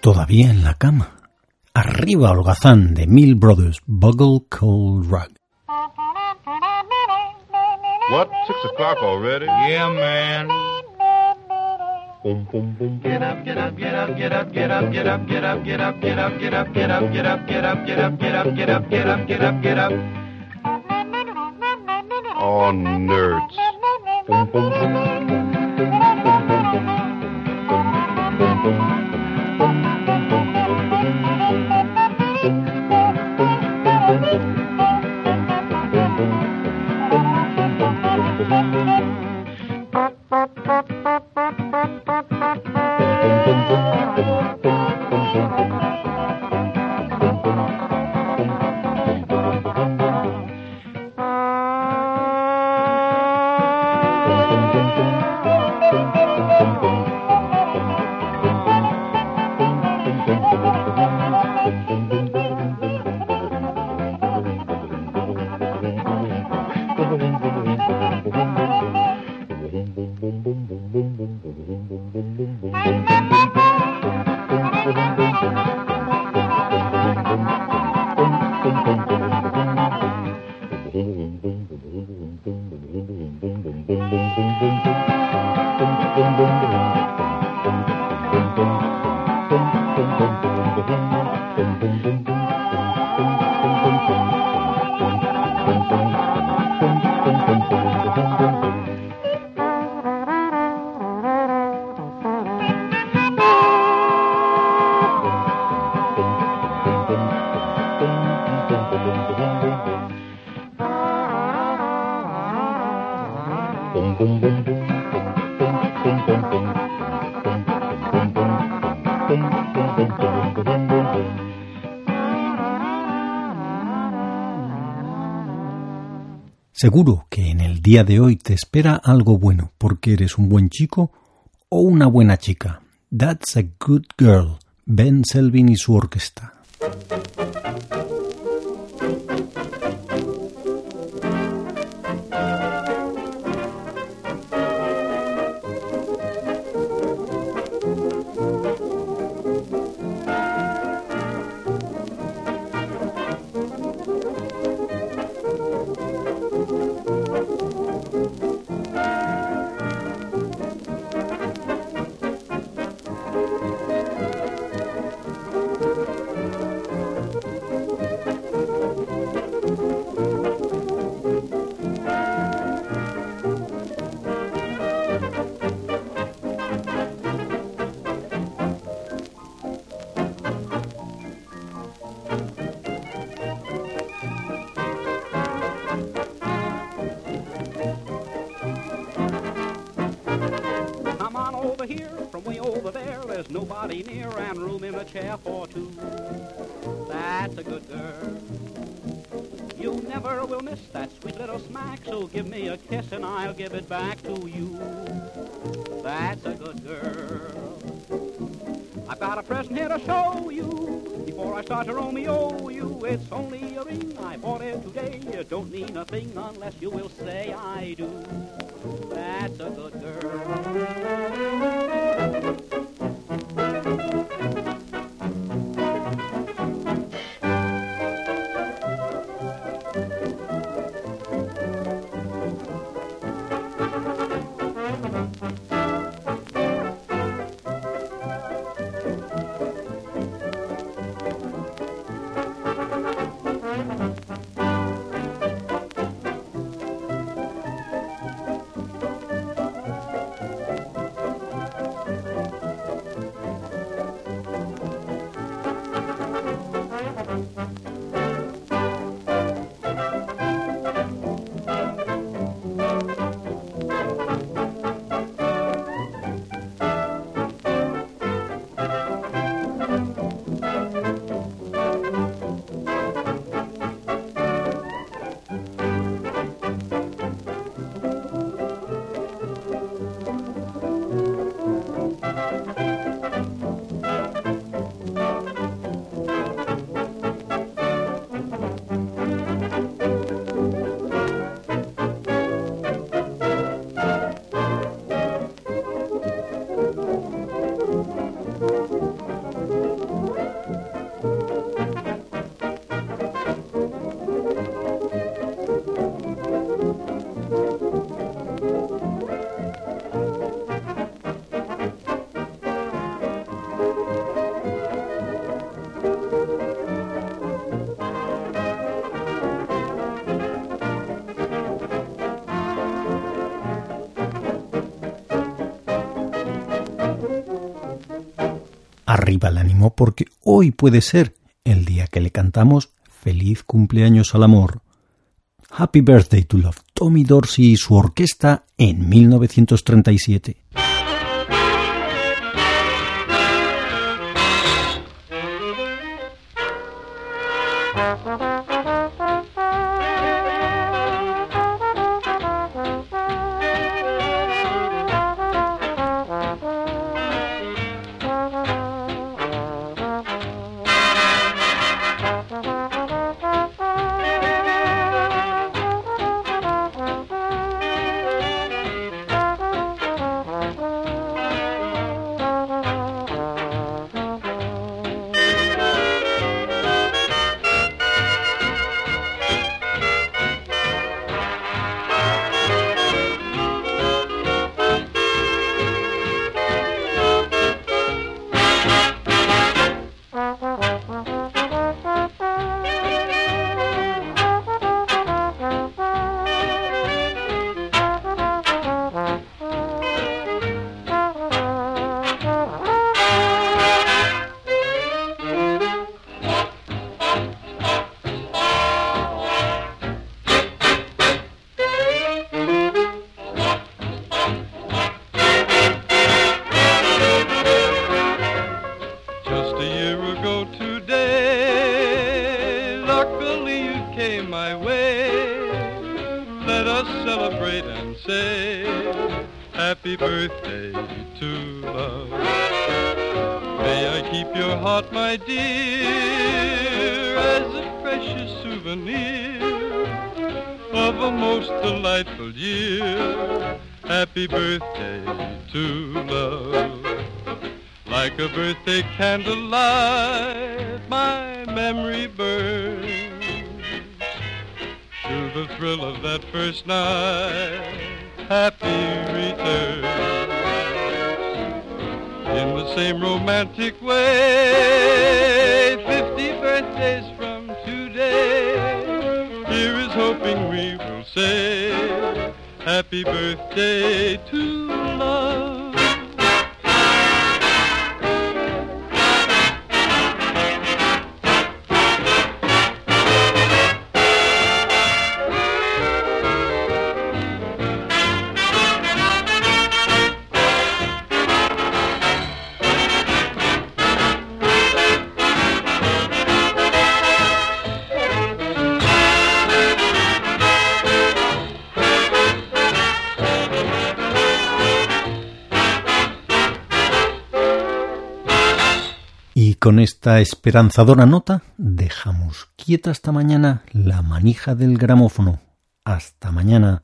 Todavía en la cama. Arriba holgazán de Mill Brothers Bugle Cold Rug. What? Six o'clock already? Yeah, man. Boom, boom, boom, Get up, get up, get up, get up, get up, get up, get up, get up, get up, get up, get up, get up, get up, get up, get up, get up, get up, get up, get up. Oh, nerds. Boom, boom, boom. Seguro que en el día de hoy te espera algo bueno porque eres un buen chico o una buena chica. That's a good girl. Ben Selvin y su orquesta. From way over there. There's nobody near and room in the chair for two. That's a good girl. You never will miss that sweet little smack, so give me a kiss and I'll give it back to you. That's a good girl. I've got a present here to show you. Before I start to Romeo you, it's only a ring. I bought it today. It don't mean a thing unless you will say I do. That's a good girl. Arriba el ánimo porque hoy puede ser el día que le cantamos feliz cumpleaños al amor. Happy Birthday to Love, Tommy Dorsey y su orquesta en 1937. A year ago today, luckily you came my way. Let us celebrate and say, Happy birthday to love. May I keep your heart, my dear, as a precious souvenir of a most delightful year. Happy birthday to love. Like a birthday candlelight, my memory burns to the thrill of that first night. Happy returns in the same romantic way. Fifty birthdays from today, here is hoping we will say Happy birthday to con esta esperanzadora nota dejamos quieta hasta mañana la manija del gramófono. Hasta mañana.